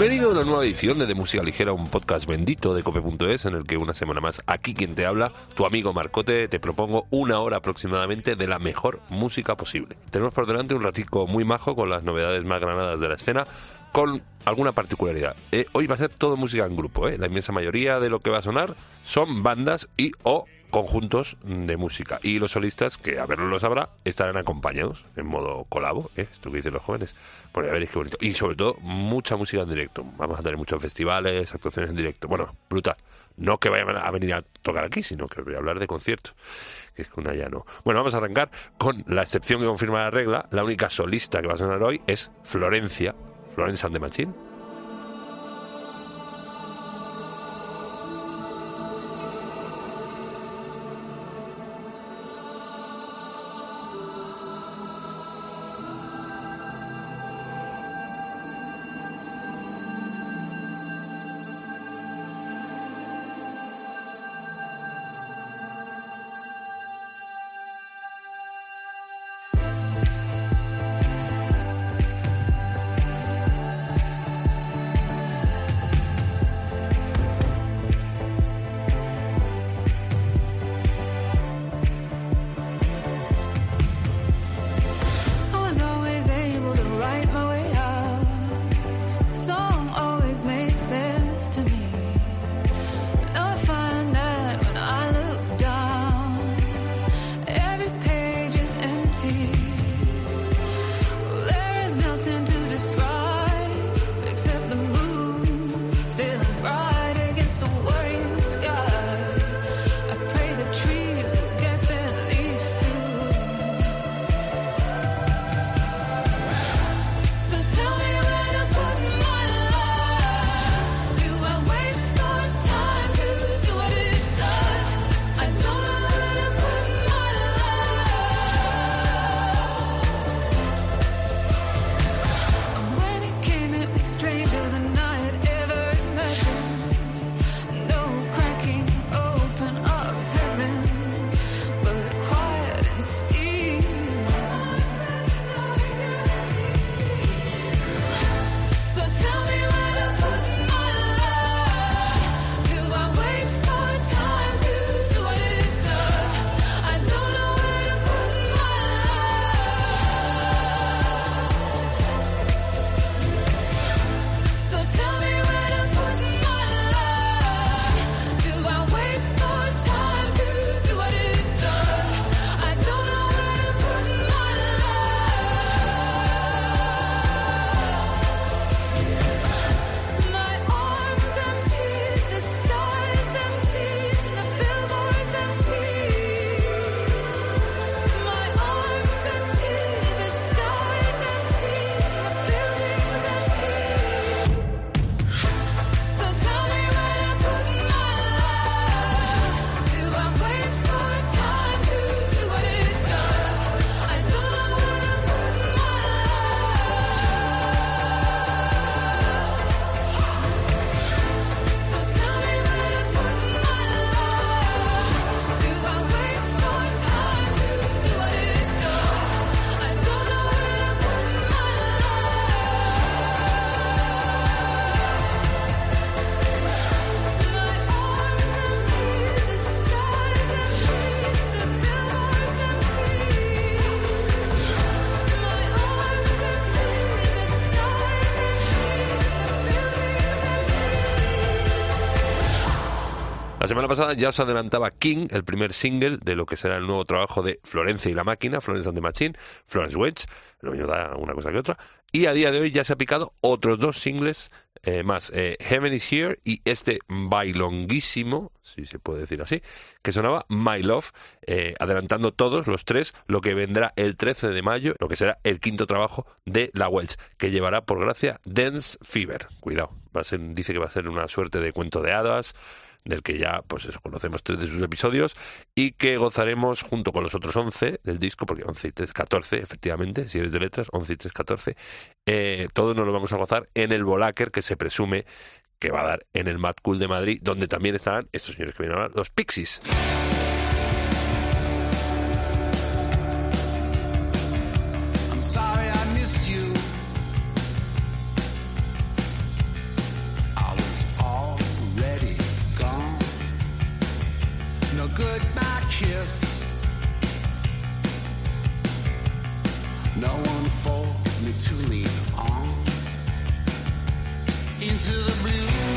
Bienvenido a una nueva edición de De Música Ligera, un podcast bendito de cope.es en el que una semana más aquí quien te habla, tu amigo Marcote, te propongo una hora aproximadamente de la mejor música posible. Tenemos por delante un ratico muy majo con las novedades más granadas de la escena, con alguna particularidad. Eh, hoy va a ser todo música en grupo, ¿eh? la inmensa mayoría de lo que va a sonar son bandas y o conjuntos de música. Y los solistas, que a verlo lo sabrá, estarán acompañados en modo colabo, ¿eh? esto que dicen los jóvenes. Porque a veréis qué bonito. Y sobre todo, mucha música en directo. Vamos a tener muchos festivales, actuaciones en directo. Bueno, brutal. No que vayan a venir a tocar aquí, sino que voy a hablar de conciertos. Que es que una ya no. Bueno, vamos a arrancar con la excepción que confirma la regla. La única solista que va a sonar hoy es Florencia, Florence and the. To me. Pasada ya os adelantaba King, el primer single de lo que será el nuevo trabajo de Florencia y la máquina, Florence and the Machine, Florence Wedge, lo mismo da una cosa que otra, y a día de hoy ya se ha picado otros dos singles eh, más, eh, Heaven is Here y este bailonguísimo, si se puede decir así, que sonaba My Love, eh, adelantando todos los tres lo que vendrá el 13 de mayo, lo que será el quinto trabajo de la Welch, que llevará por gracia Dance Fever. Cuidado, va a ser, dice que va a ser una suerte de cuento de hadas, del que ya pues eso, conocemos tres de sus episodios y que gozaremos junto con los otros 11 del disco, porque 11 y 3, 14 efectivamente, si eres de letras, 11 y 3, 14, eh, todos nos lo vamos a gozar en el Volaker que se presume que va a dar en el Mad Cool de Madrid, donde también estarán estos señores que vienen ahora, los Pixies. Kiss. No one for me to lean on into the blue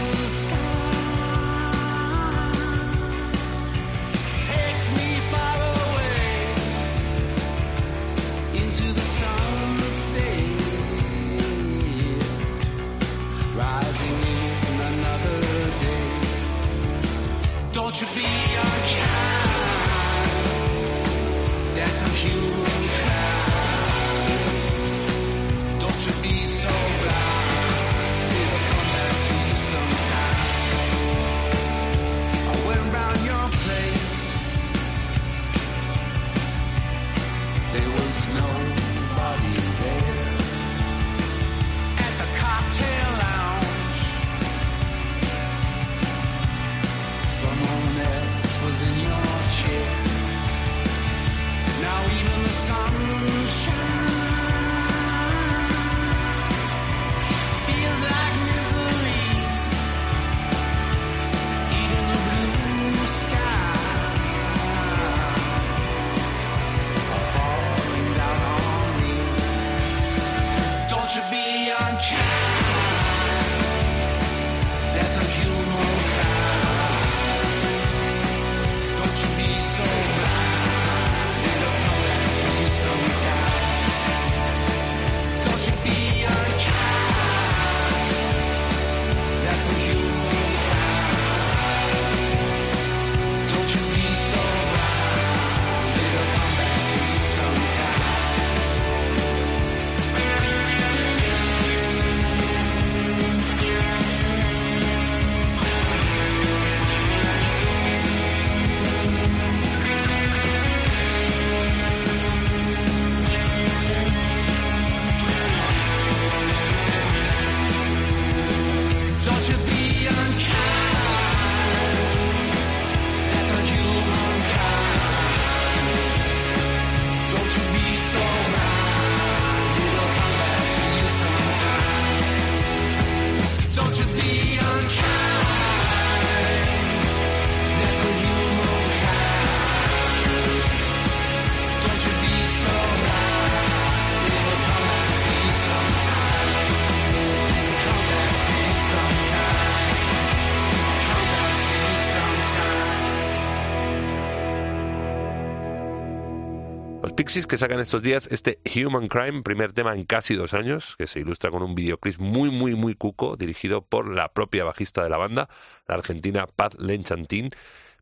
Pixies que sacan estos días este Human Crime, primer tema en casi dos años, que se ilustra con un videoclip muy, muy, muy cuco, dirigido por la propia bajista de la banda, la argentina Pat Lenchantin,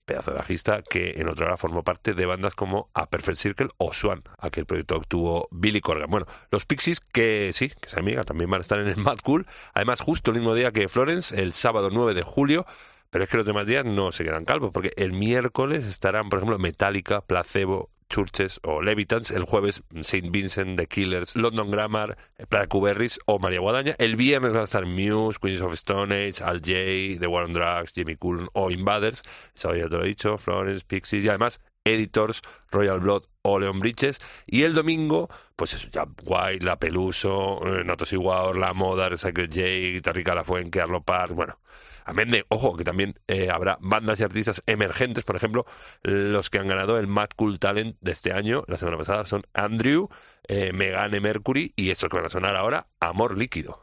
pedazo de bajista que en otra hora formó parte de bandas como A Perfect Circle o Swan, aquel proyecto que tuvo Billy Corgan. Bueno, los Pixies que sí, que se amiga, también van a estar en el Mad Cool, además justo el mismo día que Florence, el sábado 9 de julio, pero es que los demás días no se quedan calvos, porque el miércoles estarán, por ejemplo, Metallica, Placebo, Churches o Levitans, el jueves Saint Vincent, The Killers, London Grammar, Playa Cuberris o María Guadaña. El viernes van a estar Muse, Queens of Stone Age, Al J, The War on Drugs, Jimmy Cullen o Invaders, eso ya te lo he dicho, Florence, Pixies y además Editors, Royal Blood o Leon Bridges. Y el domingo, pues eso, ya White, La Peluso, eh, Notos Igual, La Moda, Recycle J, Guitarrica La Fuente, Arlo Park, bueno. Amén de, ojo, que también eh, habrá bandas y artistas emergentes, por ejemplo, los que han ganado el Mad Cool Talent de este año, la semana pasada, son Andrew, eh, Megane Mercury y estos que van a sonar ahora, Amor Líquido.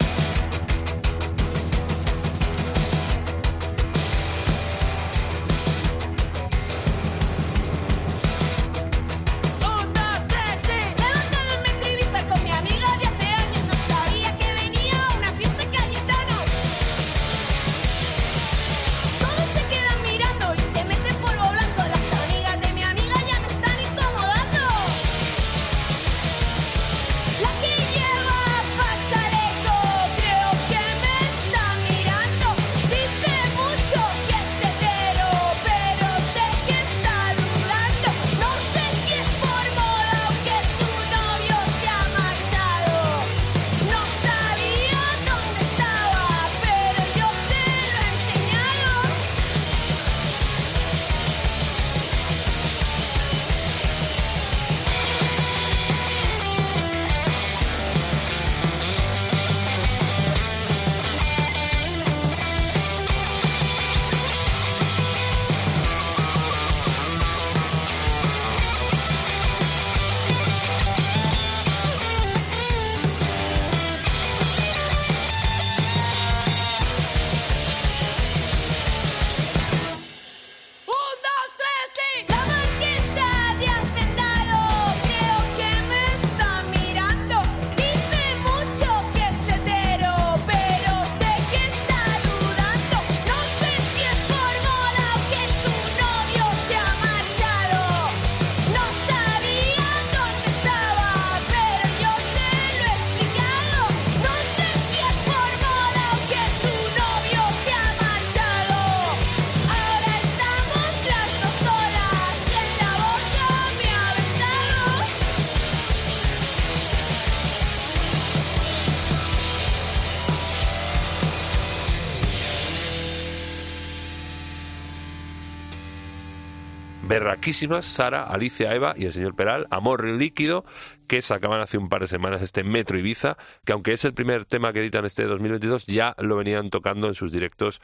Sara, Alicia, Eva y el señor Peral, Amor Líquido, que sacaban hace un par de semanas este Metro Ibiza, que aunque es el primer tema que editan este 2022, ya lo venían tocando en sus directos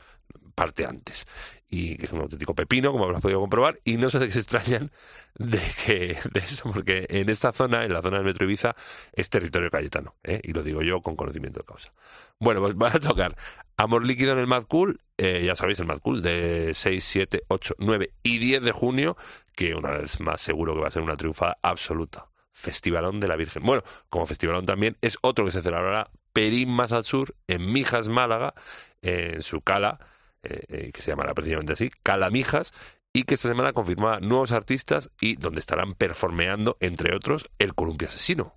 parte antes. Y que es un auténtico pepino, como habrás podido comprobar, y no sé de qué se extrañan de que de eso, porque en esta zona, en la zona del Metro Ibiza, es territorio cayetano, ¿eh? y lo digo yo con conocimiento de causa. Bueno, pues va a tocar Amor Líquido en el Mad Cool, eh, ya sabéis, el Mad Cool de 6, 7, 8, 9 y 10 de junio, que una vez más seguro que va a ser una triunfada absoluta. Festivalón de la Virgen. Bueno, como festivalón también es otro que se celebrará Perín más al sur, en Mijas, Málaga, en su cala, eh, eh, que se llamará precisamente así, Cala Mijas, y que esta semana confirma nuevos artistas y donde estarán performeando, entre otros, el Columpio Asesino.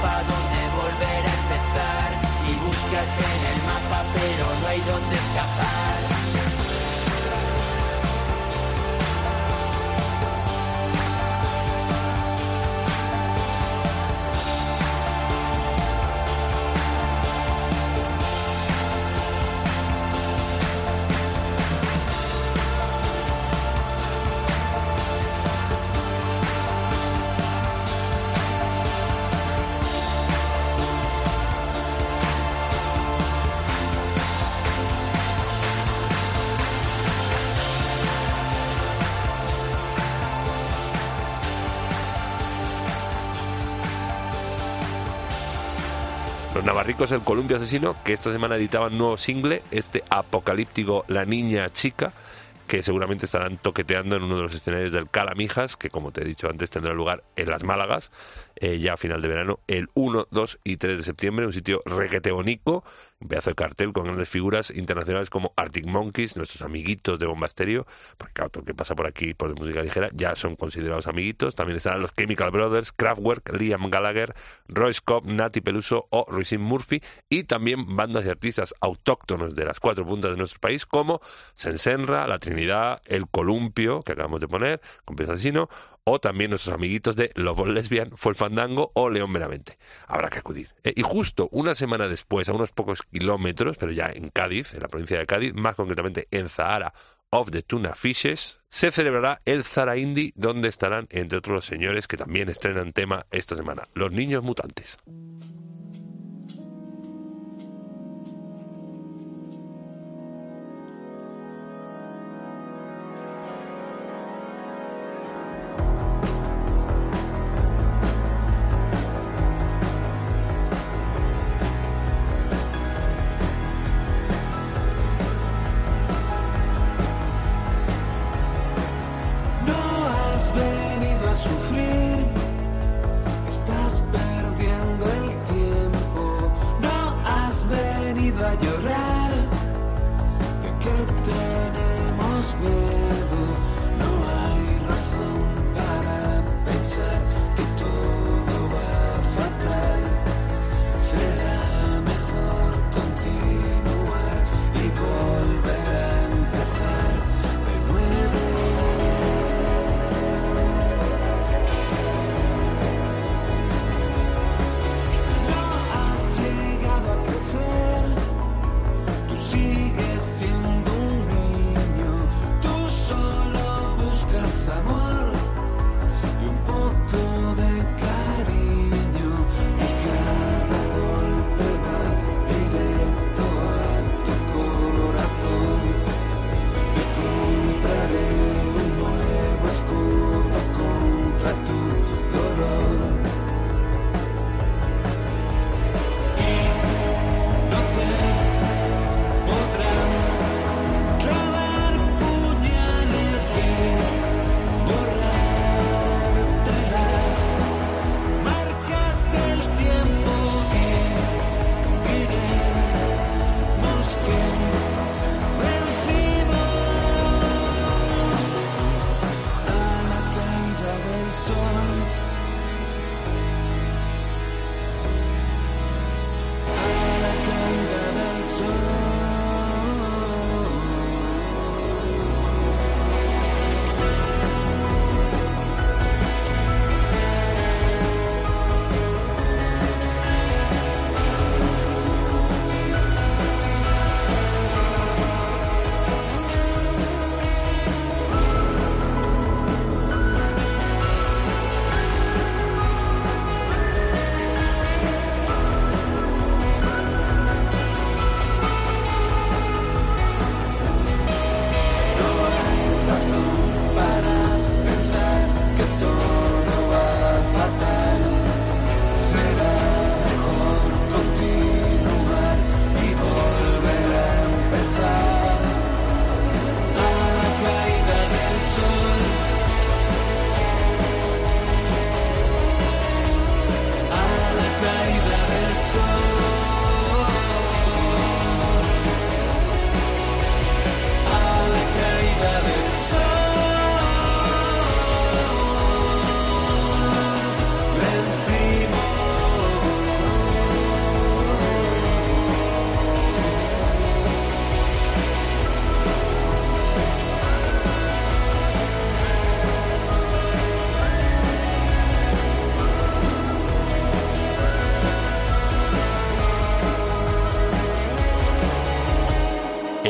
Mapa donde volver a empezar y buscas en el mapa pero no hay donde escapar. Navarricos El Columpio Asesino, que esta semana editaban nuevo single, este apocalíptico La Niña Chica, que seguramente estarán toqueteando en uno de los escenarios del Calamijas, que como te he dicho antes tendrá lugar en las Málagas, eh, ya a final de verano, el 1, 2 y 3 de septiembre, un sitio requete bonico, un pedazo de cartel con grandes figuras internacionales como Arctic Monkeys, nuestros amiguitos de Bombasterio, porque claro, todo que pasa por aquí por música ligera ya son considerados amiguitos, también estarán los Chemical Brothers, Kraftwerk, Liam Gallagher, Royce Cobb, Nati Peluso o Roisin Murphy, y también bandas y artistas autóctonos de las cuatro puntas de nuestro país como Sensenra, La Trinidad, El Columpio, que acabamos de poner, con Asesino, o también nuestros amiguitos de Love Lesbian, Fue el Fandango o León Meramente. Habrá que acudir. Eh, y justo una semana después, a unos pocos kilómetros, pero ya en Cádiz, en la provincia de Cádiz, más concretamente en Zahara of the Tuna Fishes, se celebrará el Zara Indie, donde estarán, entre otros, los señores que también estrenan tema esta semana, los niños mutantes.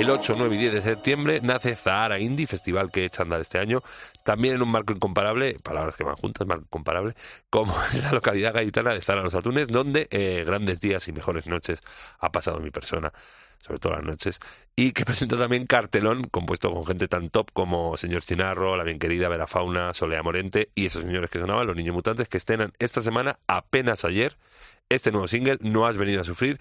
El 8, 9 y 10 de septiembre nace Zahara Indie, festival que echa a andar este año, también en un marco incomparable, palabras que van juntas, marco incomparable, como es la localidad gaditana de Zara los Atunes, donde eh, grandes días y mejores noches ha pasado mi persona, sobre todo las noches, y que presenta también cartelón compuesto con gente tan top como Señor Cinarro, la bien querida Vera Fauna, Solea Morente y esos señores que sonaban, los niños mutantes, que estrenan esta semana, apenas ayer, este nuevo single, No has venido a sufrir,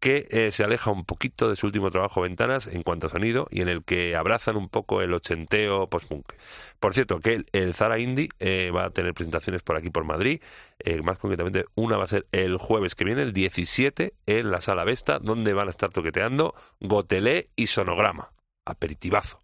que eh, se aleja un poquito de su último trabajo Ventanas en cuanto a sonido y en el que abrazan un poco el ochenteo post-punk. Por cierto, que el, Zara Indie eh, va a tener presentaciones por aquí por Madrid, eh, más concretamente una va a ser el jueves que viene, el 17, en la Sala Vesta, donde van a estar toqueteando Gotelé y Sonograma. Aperitivazo.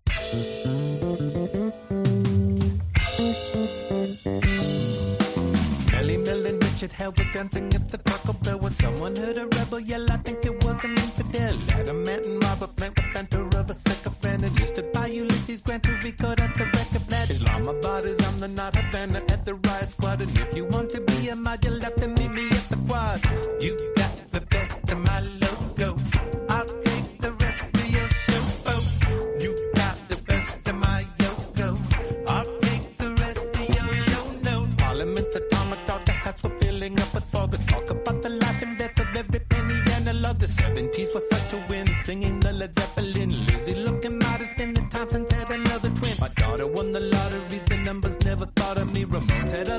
And Richard Hell were dancing at the Taco Bell when someone heard a rebel yell. I think it was an infidel. Adamant and Robert Plant with banter of a sycophant. Enlisted by Ulysses Grant to record at the record plant. Islamabad is on the not Havana at the riot squad. And if you want to be a mod, you'll have to The 70s was such a win, singing the Led Zeppelin. Lizzie looking modest in the Thompsons had another twin. My daughter won the lottery, the numbers never thought of me. Ramones had a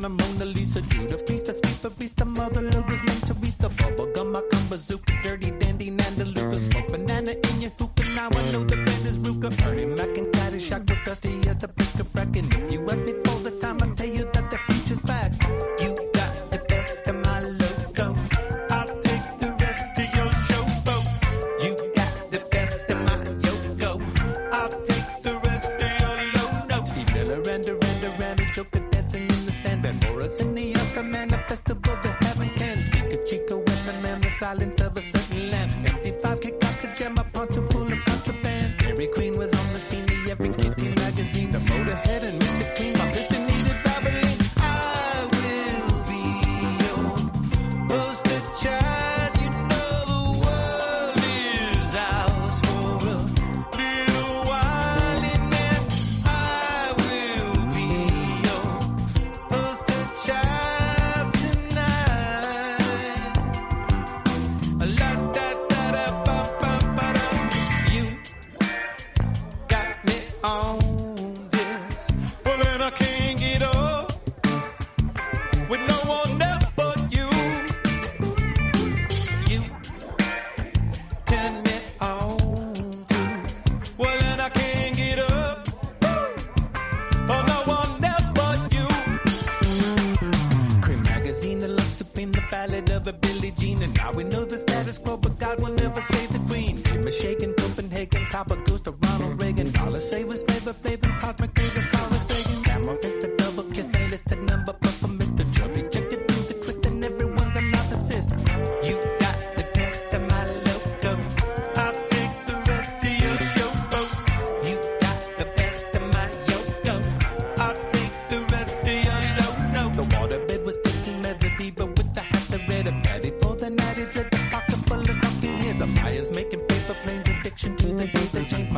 neon, Mona, Mona Lisa, Judah feast, a sweet the mother Louis, meant Teresa, bubblegum, I come bazooka, dirty dandy, Nanda Luca, smoke banana in your hookah. Now I know the band is Ruka, Ernie Mac and Caddy Shock with Dusty as the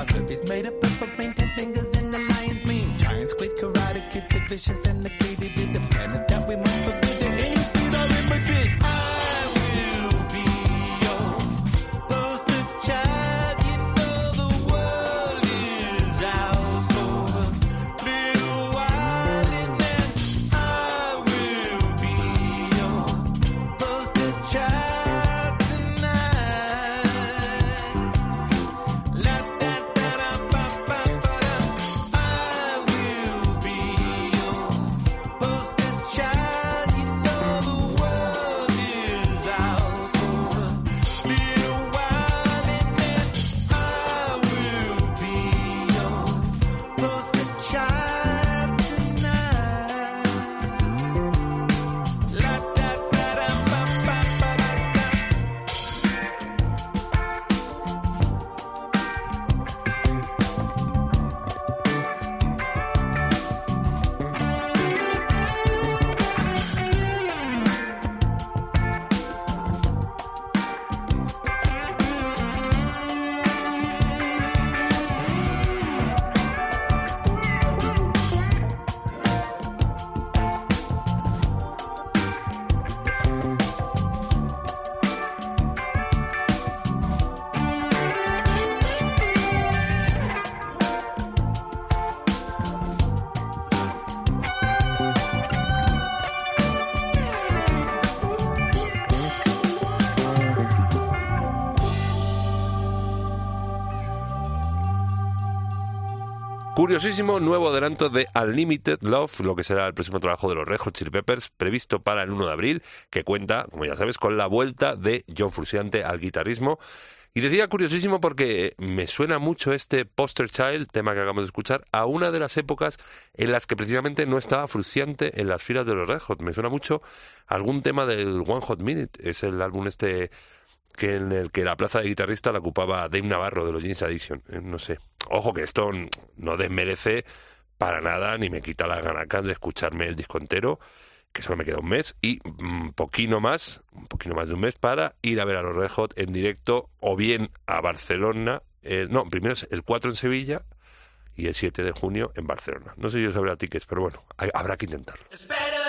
My is made of Curiosísimo nuevo adelanto de Unlimited Love, lo que será el próximo trabajo de los Red Hot Chili Peppers, previsto para el 1 de abril, que cuenta, como ya sabes, con la vuelta de John Frusciante al guitarrismo. Y decía curiosísimo porque me suena mucho este Poster Child, tema que acabamos de escuchar, a una de las épocas en las que precisamente no estaba Frusciante en las filas de los Red Hot. Me suena mucho algún tema del One Hot Minute, es el álbum este que en el que la plaza de guitarrista la ocupaba Dave Navarro de los Jeans Addiction. Eh, No sé. Ojo que esto no desmerece para nada ni me quita las ganas de escucharme el disco entero, que solo me queda un mes y un poquito más, un poquito más de un mes para ir a ver a los Red Hot en directo o bien a Barcelona. eh, no, primero es el 4 en Sevilla y el 7 de junio en Barcelona. No sé si yo sabrá tickets, pero bueno, habrá que intentarlo. Espero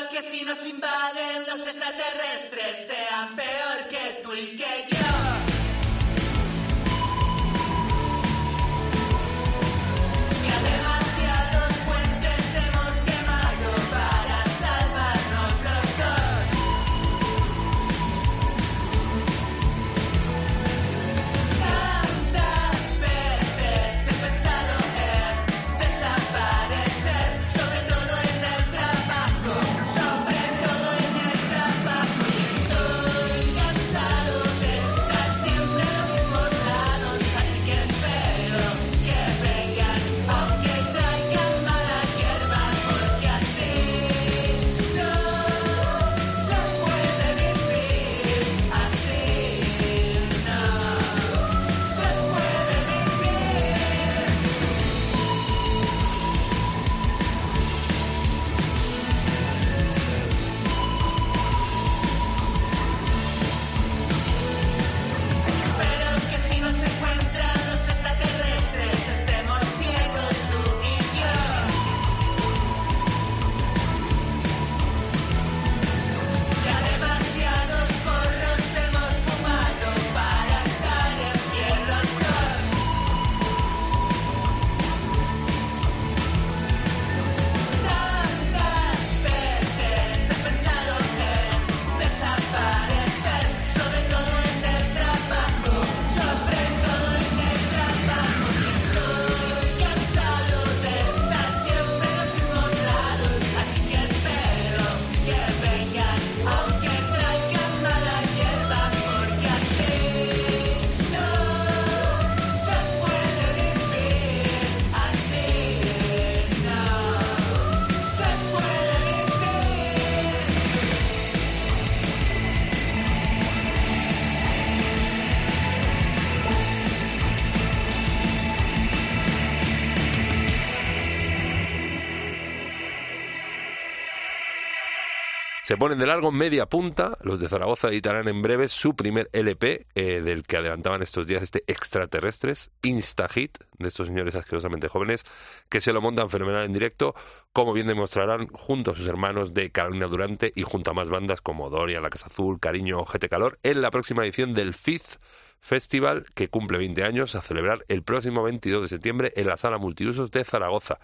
ponen de largo media punta. Los de Zaragoza editarán en breve su primer LP, eh, del que adelantaban estos días este Extraterrestres, Instahit, de estos señores asquerosamente jóvenes, que se lo montan fenomenal en directo, como bien demostrarán junto a sus hermanos de Carolina Durante y junto a más bandas como Doria, La Casa Azul, Cariño GT Calor, en la próxima edición del Fifth Festival, que cumple 20 años, a celebrar el próximo 22 de septiembre en la Sala Multiusos de Zaragoza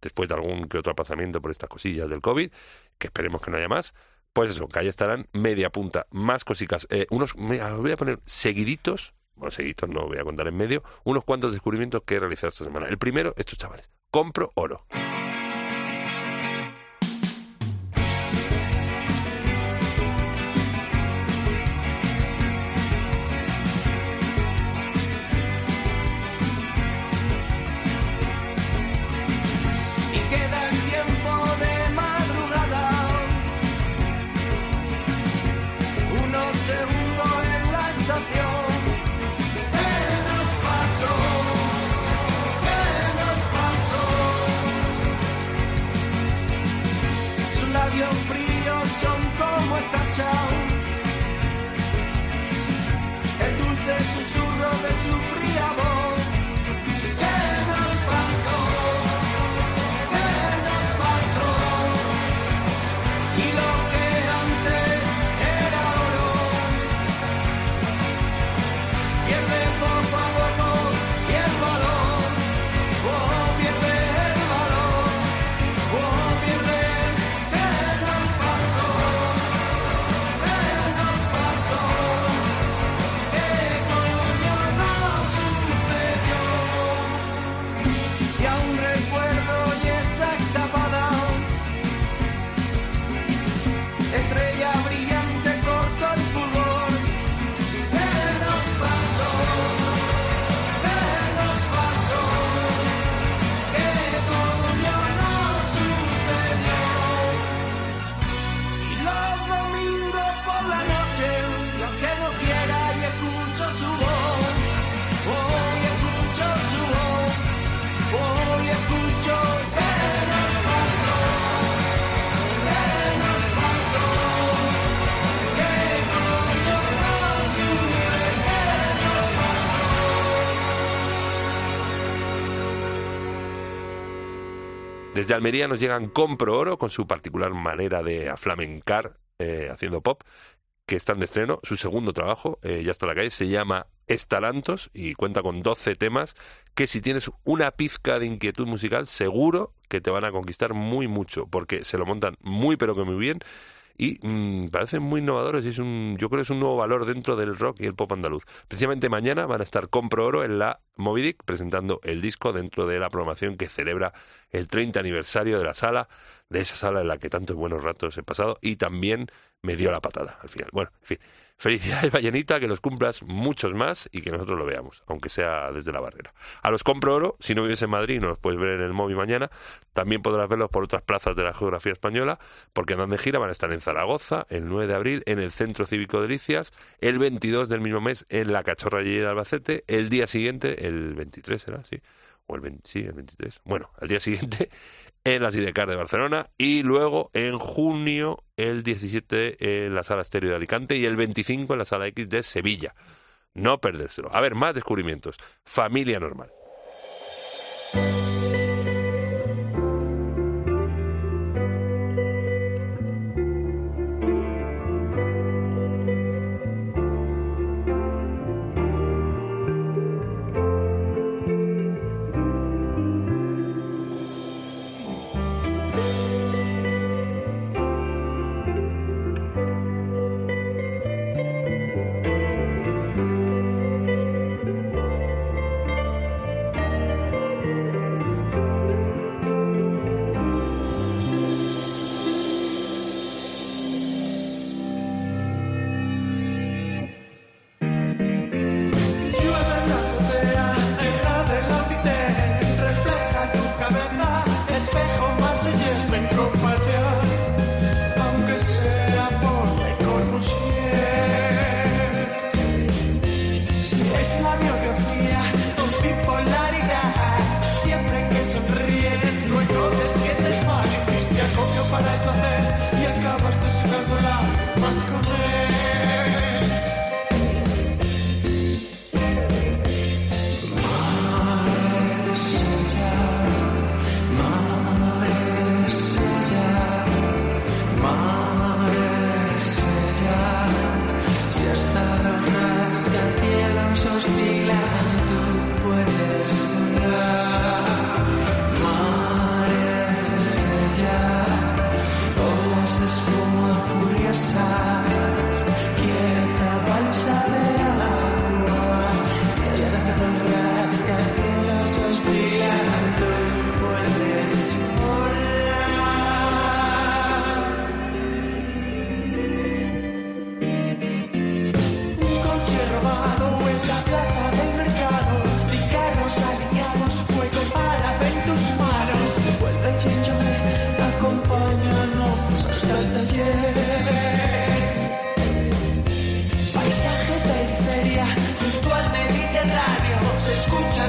después de algún que otro aplazamiento por estas cosillas del COVID, que esperemos que no haya más, pues eso, que ahí estarán media punta, más cositas, eh, unos, voy a poner seguiditos, bueno, seguiditos no voy a contar en medio, unos cuantos descubrimientos que he realizado esta semana. El primero, estos chavales, compro oro. Desde Almería nos llegan Compro Oro con su particular manera de aflamencar eh, haciendo pop, que están de estreno. Su segundo trabajo, eh, ya está la calle, se llama Estalantos y cuenta con 12 temas que si tienes una pizca de inquietud musical, seguro que te van a conquistar muy mucho, porque se lo montan muy pero que muy bien y mm, parecen muy innovadores y es un, yo creo que es un nuevo valor dentro del rock y el pop andaluz. Precisamente mañana van a estar Compro Oro en la Movidic presentando el disco dentro de la programación que celebra el 30 aniversario de la sala, de esa sala en la que tantos buenos ratos he pasado y también me dio la patada al final. Bueno, en fin, felicidades Vallenita, que los cumplas muchos más y que nosotros lo veamos, aunque sea desde la barrera. A los Compro Oro, si no vives en Madrid, no los puedes ver en el móvil mañana, también podrás verlos por otras plazas de la geografía española, porque andan de gira, van a estar en Zaragoza el 9 de abril, en el Centro Cívico de Delicias, el 22 del mismo mes en la Cachorra de Albacete, el día siguiente, el 23 será, sí, o el 20, sí, el 23, bueno, el día siguiente en la Sidecar de Barcelona y luego en junio el 17 en la Sala Estéreo de Alicante y el 25 en la Sala X de Sevilla. No perdérselo. A ver, más descubrimientos. Familia normal.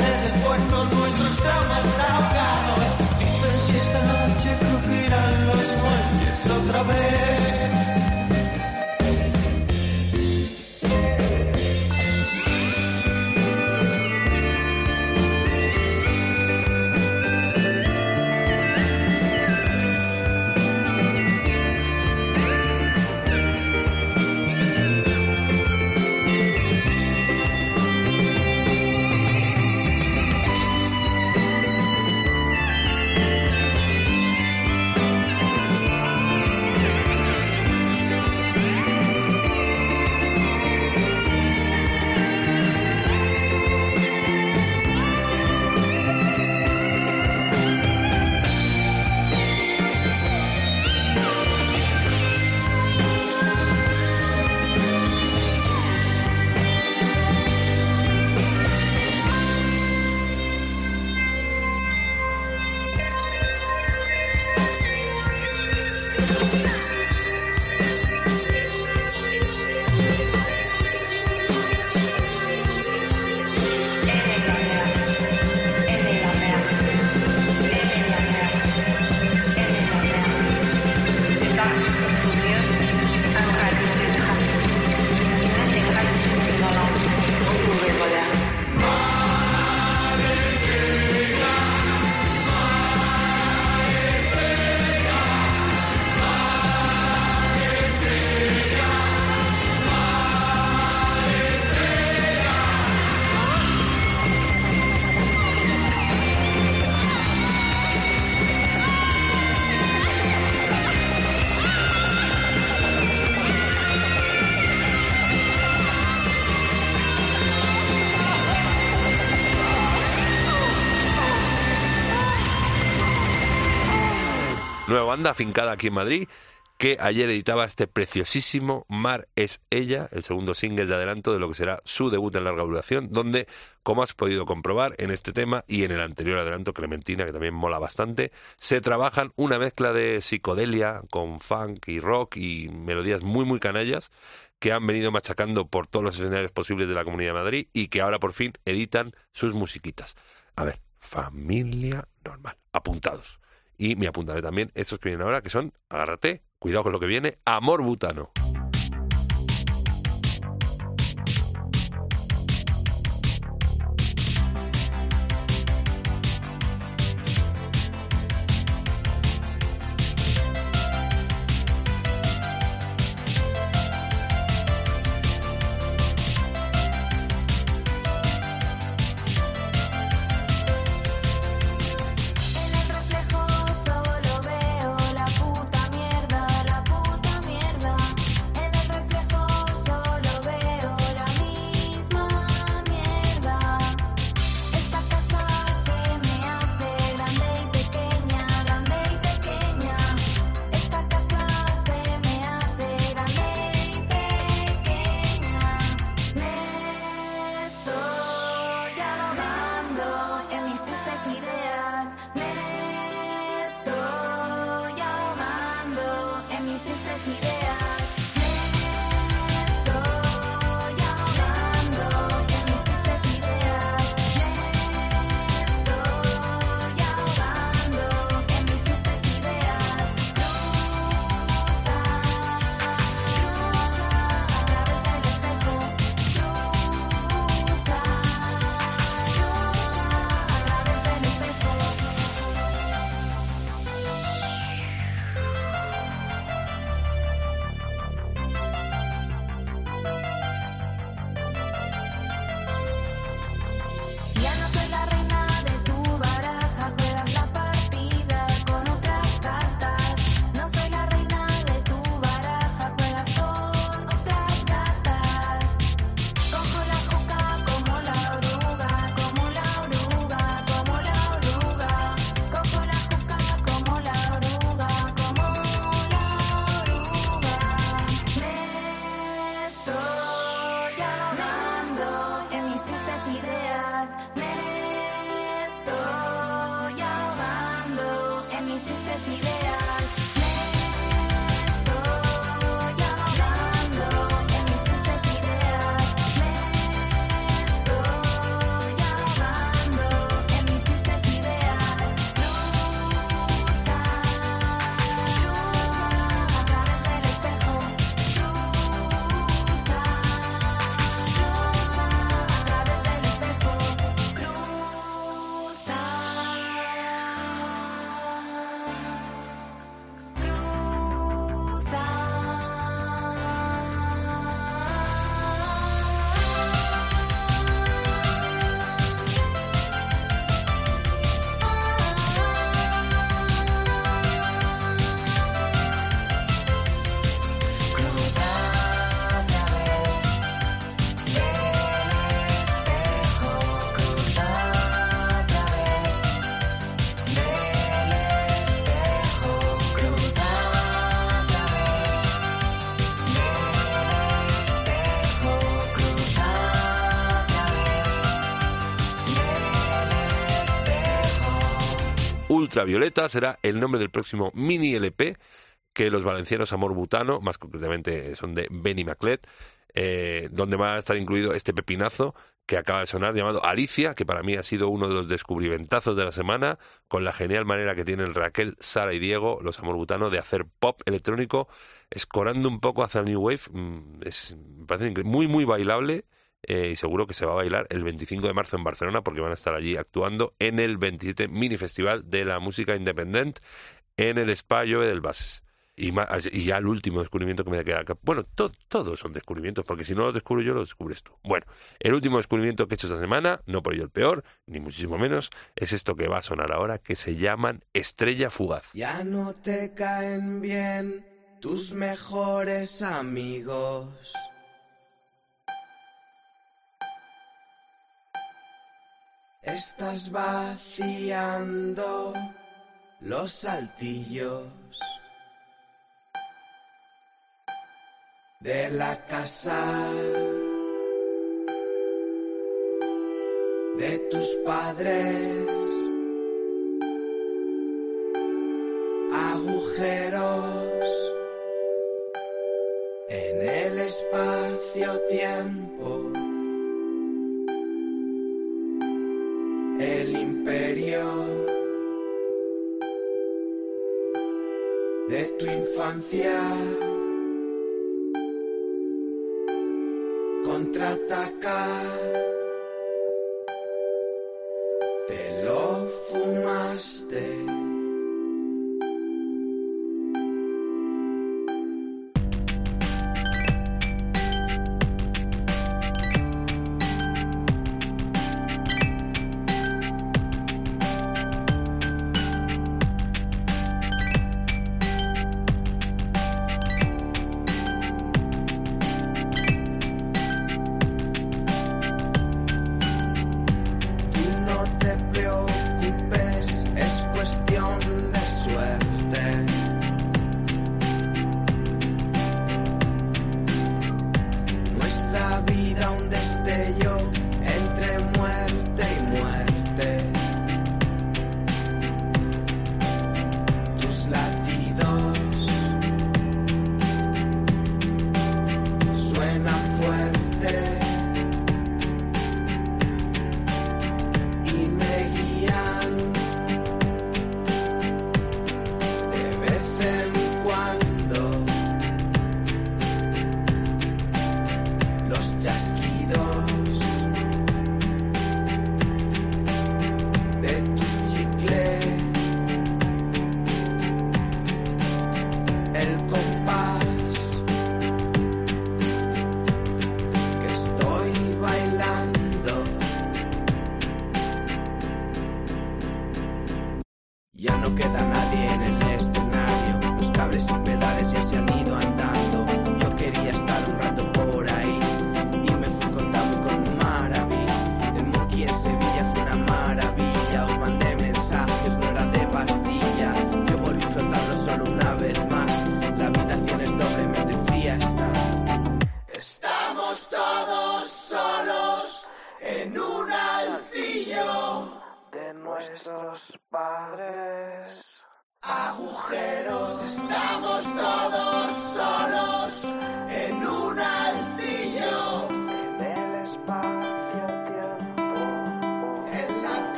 Desde el puerto nuestros traumas ahogados. Dicen si esta noche crujirán los muelles otra vez banda afincada aquí en Madrid, que ayer editaba este preciosísimo Mar es ella, el segundo single de adelanto de lo que será su debut en larga duración, donde, como has podido comprobar en este tema y en el anterior adelanto, Clementina, que también mola bastante, se trabajan una mezcla de psicodelia con funk y rock y melodías muy, muy canallas que han venido machacando por todos los escenarios posibles de la Comunidad de Madrid y que ahora por fin editan sus musiquitas. A ver, familia normal, apuntados. Y me apuntaré también estos que vienen ahora, que son, agárrate, cuidado con lo que viene, Amor Butano. Ultravioleta será el nombre del próximo mini LP que los valencianos Amor Butano, más concretamente son de Benny Maclet, eh, donde va a estar incluido este pepinazo que acaba de sonar llamado Alicia, que para mí ha sido uno de los descubrimentazos de la semana, con la genial manera que tienen Raquel, Sara y Diego, los Amor Butano, de hacer pop electrónico, escorando un poco hacia el New Wave. Mm, Es, me parece muy, muy bailable. Eh, y seguro que se va a bailar el 25 de marzo en Barcelona porque van a estar allí actuando en el 27 Mini Festival de la Música Independent en el Spa Llove del Bases. Y, ya el último descubrimiento que me queda acá. Bueno, to- todos son descubrimientos, porque si no los descubro yo, los descubres tú. Bueno, el último descubrimiento que he hecho esta semana, no por ello el peor, ni muchísimo menos, es esto que va a sonar ahora, que se llaman Estrella Fugaz. Ya no te caen bien tus mejores amigos. Estás vaciando los saltillos de la casa de tus padres, agujeros en el espacio-tiempo. Infancia contraataca.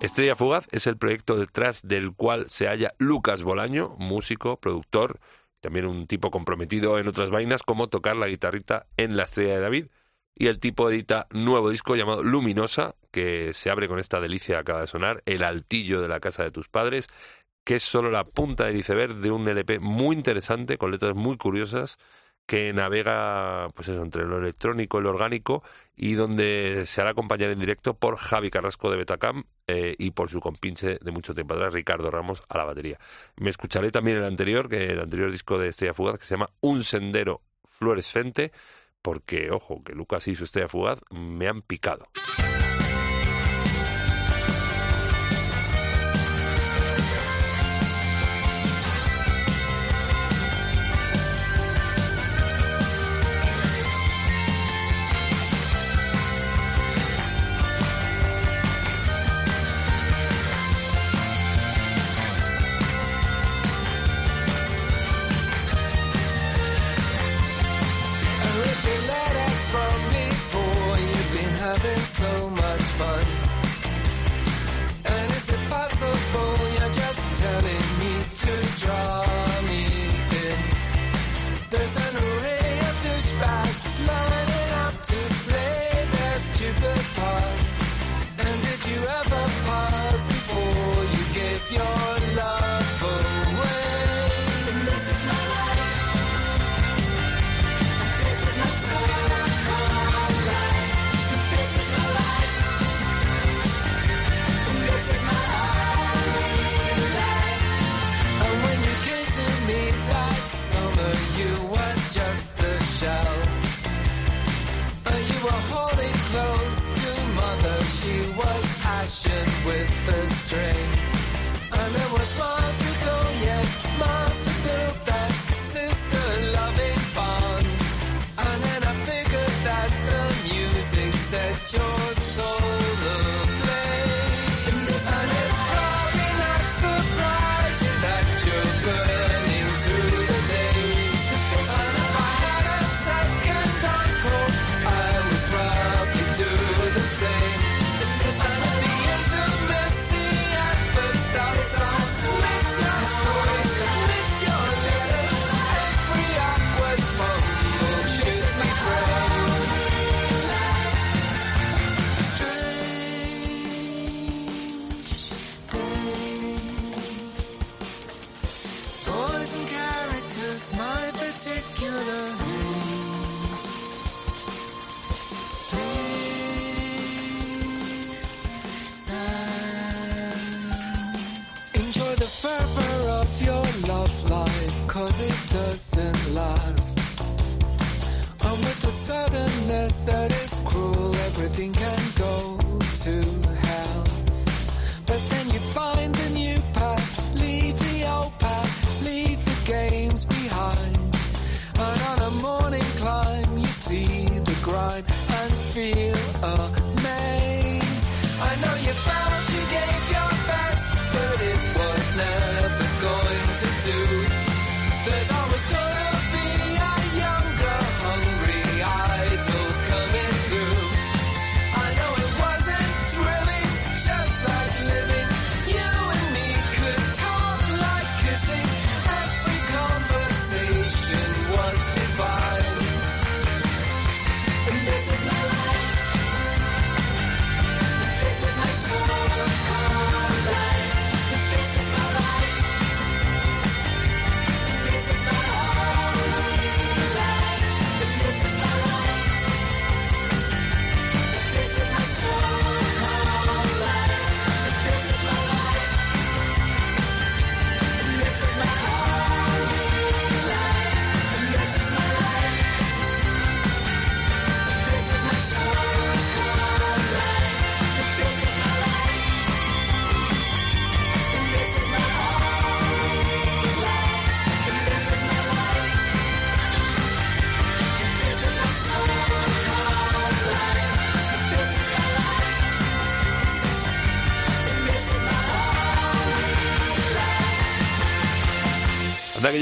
Estrella Fugaz es el proyecto detrás del cual se halla Lucas Bolaño, músico, productor, también un tipo comprometido en otras vainas como tocar la guitarrita en La Estrella de David. Y el tipo edita nuevo disco llamado Luminosa, que se abre con esta delicia que acaba de sonar, El altillo de la casa de tus padres, que es solo la punta del iceberg de un LP muy interesante, con letras muy curiosas, que navega pues eso, entre lo electrónico y lo orgánico y donde se hará acompañar en directo por Javi Carrasco de Betacam eh, y por su compinche de mucho tiempo atrás, Ricardo Ramos, a la batería. Me escucharé también el anterior, que el anterior disco de Estrella Fugaz, que se llama Un Sendero Fluorescente, porque, ojo, que Lucas y su Estrella Fugaz me han picado. With the string. And there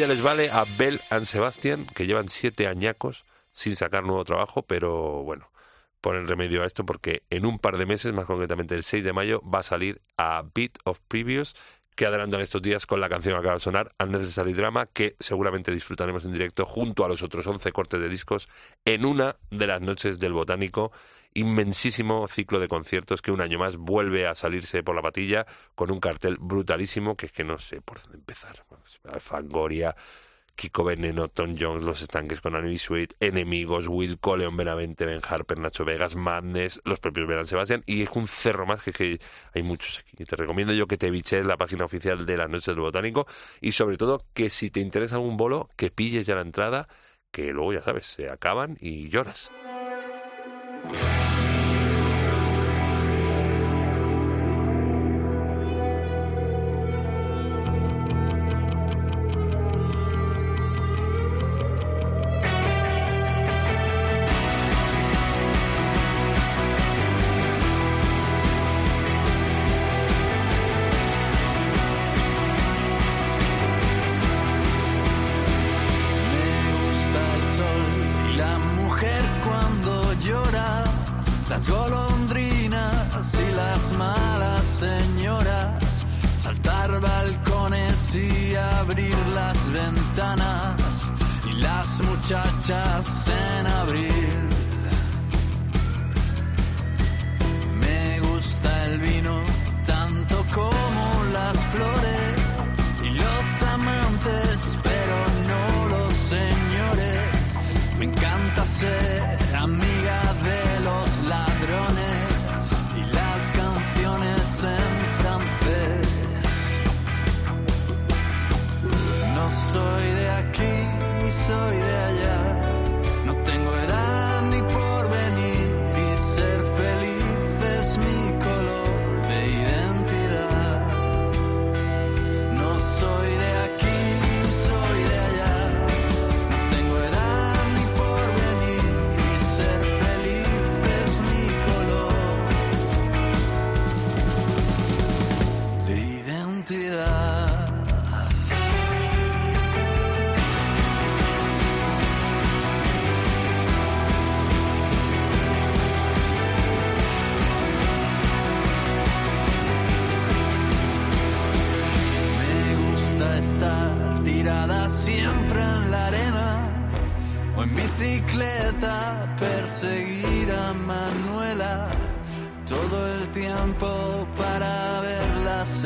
les vale a Bell and Sebastian, que llevan siete añacos sin sacar nuevo trabajo, pero bueno, ponen remedio a esto porque en un par de meses, más concretamente el 6 de mayo, va a salir a Beat of Previous, que adelantan estos días con la canción que acaba de sonar, Unnecessary Drama, que seguramente disfrutaremos en directo junto a los otros 11 cortes de discos en una de las noches del Botánico. Inmensísimo ciclo de conciertos que un año más vuelve a salirse por la patilla con un cartel brutalísimo que es que no sé por dónde empezar. Fangoria, Kiko Veneno, Tom Jones, Los Estanques con Annie Sweet, Enemigos, Will Coleon, Benavente, Ben Harper, Nacho Vegas, Madness, los propios Beran Sebastián, y es un cerro más que, es que hay muchos aquí. Te recomiendo yo que te biches la página oficial de las Noches del Botánico y sobre todo que si te interesa algún bolo, que pilles ya la entrada, que luego ya sabes, se acaban y lloras. Yeah.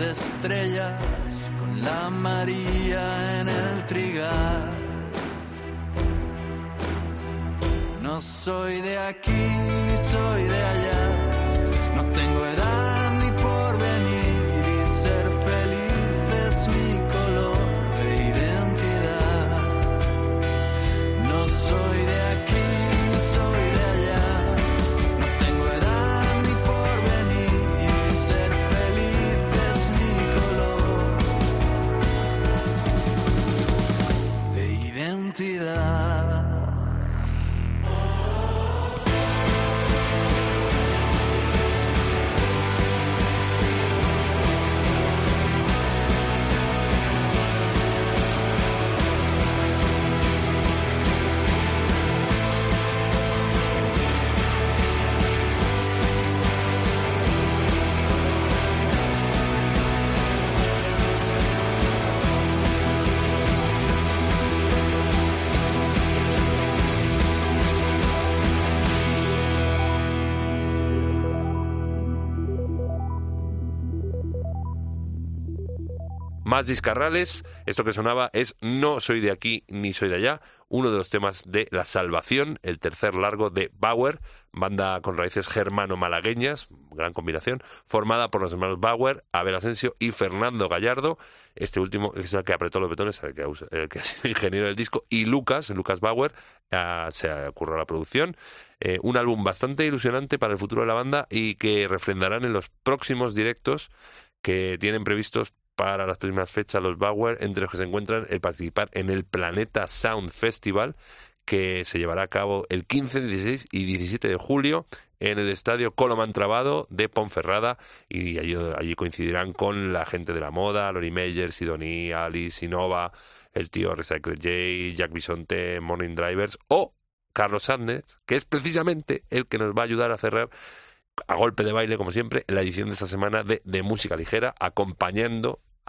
Estrellas con la María en el trigal. No soy de aquí ni soy de allá. Identidad. Más discarrales, esto que sonaba es No soy de aquí ni soy de allá, uno de los temas de La Salvación, el tercer largo de Bauer, banda con raíces germano-malagueñas, gran combinación, formada por los hermanos Bauer, Abel Asensio y Fernando Gallardo, este último es el que apretó los botones, el que, el que ha sido ingeniero del disco, y Lucas, Lucas Bauer, ah, se ocurrió la producción. Eh, un álbum bastante ilusionante para el futuro de la banda y que refrendarán en los próximos directos que tienen previstos para las próximas fechas los Bauer, entre los que se encuentran el participar en el Planeta Sound Festival, que se llevará a cabo el 15, 16 y 17 de julio en el estadio Coloman Trabado de Ponferrada y allí, allí coincidirán con la gente de la moda, Lori Meyer, Sidoní, Alice, Innova, el tío Recycle J, Jack Bisonte, Morning Drivers o Carlos Sández, que es precisamente el que nos va a ayudar a cerrar a golpe de baile, como siempre, en la edición de esta semana de, de Música Ligera, acompañando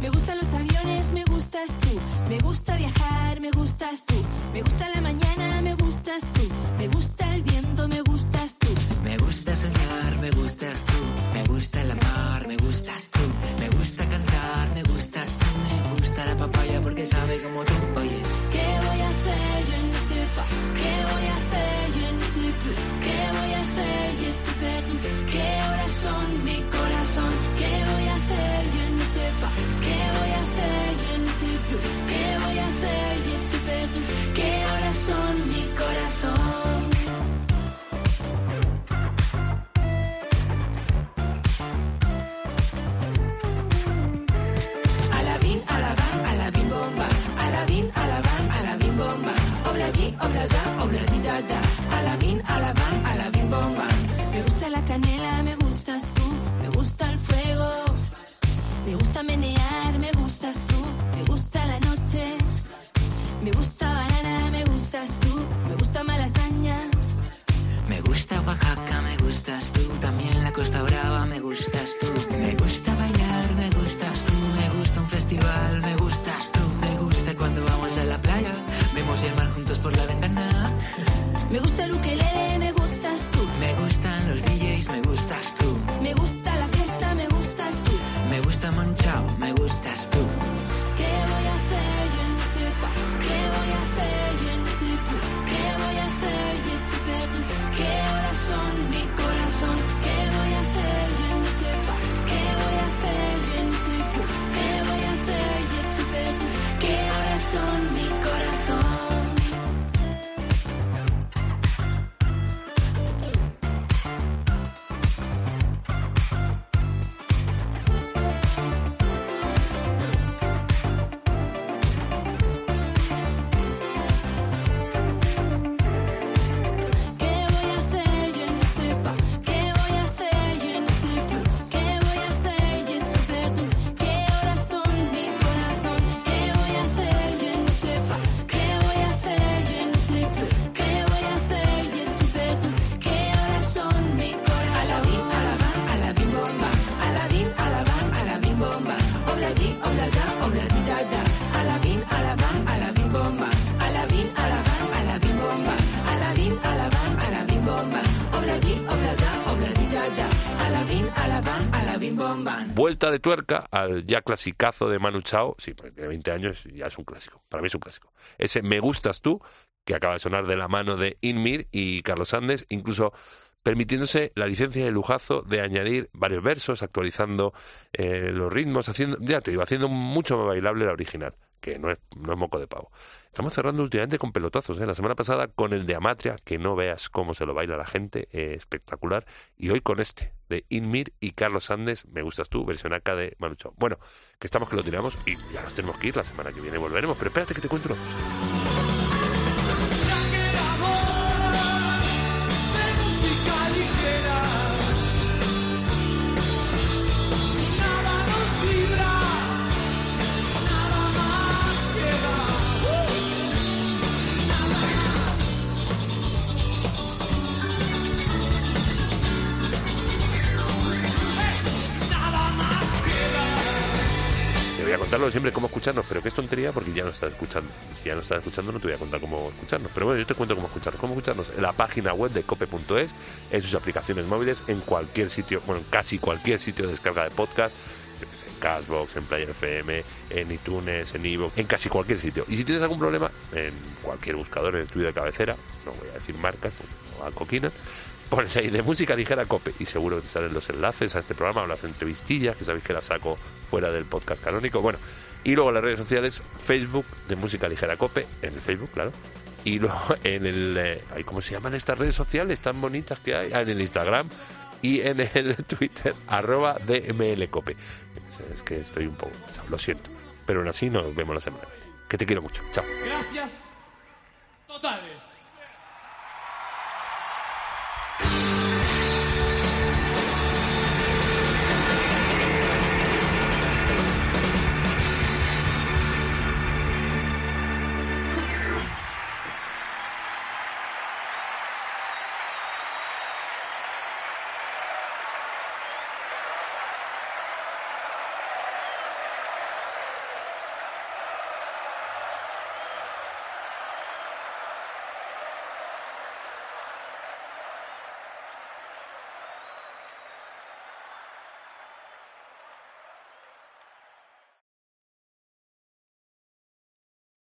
Me gustan los aviones, me gustas tú. Me gusta viajar, me gustas tú. Me gusta la mañana, me gustas tú. Me gusta el viento, me gustas tú. Me gusta soñar, me gustas tú. Me gusta el amar, me gustas tú. Me gusta cantar, me gustas tú. Me gusta la papaya porque sabe como tú. Oye, ¿Qué voy a hacer? Je ne sais pas. ¿Qué voy a hacer? Je ne sais plus. ¿Qué voy a hacer? Sais pas tú. ¿Qué horas son? Mi corazón. Pas. ¿Qué voy a hacer? Sais plus. ¿Qué voy a hacer? Sais pas tú. ¿Qué horas son? Mi corazón. Me gusta menear, me gustas tú, me gusta la noche. Me gusta banana, me gustas tú, me gusta malasaña. Me gusta Oaxaca, me gustas tú, también la Costa Brava, me gustas tú. Me gusta bailar, me gustas tú, me gusta un festival, me gustas tú. Me gusta cuando vamos a la playa, vemos el mar juntos por la ventana. Me gusta Luca de tuerca al ya clasicazo de Manu Chao. Sí, porque tiene 20 años y ya es un clásico. Para mí es un clásico. Ese Me Gustas Tú, que acaba de sonar de la mano de Inmir y Carlos Andes, incluso permitiéndose la licencia el lujazo de añadir varios versos, actualizando eh, los ritmos, haciendo, ya te digo, haciendo mucho más bailable la original, que no es, moco de pavo. Estamos cerrando últimamente con pelotazos, ¿eh? la semana pasada con el de Amatria, que no veas cómo se lo baila la gente, eh, espectacular, y hoy con este, de Inmir y Carlos Andes, me gustas tú, versión acá de Manu Chao. Bueno, que estamos que lo tiramos y ya nos tenemos que ir, la semana que viene volveremos, pero espérate que te cuento. Siempre cómo escucharnos, pero qué es tontería porque ya no estás escuchando. Si ya no estás escuchando, no te voy a contar cómo escucharnos. Pero bueno, yo te cuento cómo escucharnos. Cómo escucharnos en la página web de cope.es, en sus aplicaciones móviles, en cualquier sitio, bueno, en casi cualquier sitio de descarga de podcast. En Cashbox, en Player FM, en iTunes, en Evox, en casi cualquier sitio. Y si tienes algún problema, en cualquier buscador, en el tuyo de cabecera, no voy a decir marcas, porque no a coquinas, pones ahí de música ligera cope y seguro que te salen los enlaces a este programa o las entrevistillas que sabéis que las saco fuera del podcast canónico. Bueno y luego las redes sociales Facebook de música ligera cope en el Facebook claro. Y luego en el eh, cómo se llaman estas redes sociales tan bonitas que hay Ah, en el Instagram y en el Twitter arroba dmlcope. Es que estoy un poco lo siento. Pero aún así nos vemos la semana que viene. Que te quiero mucho. Chao. Gracias totales. Thank you.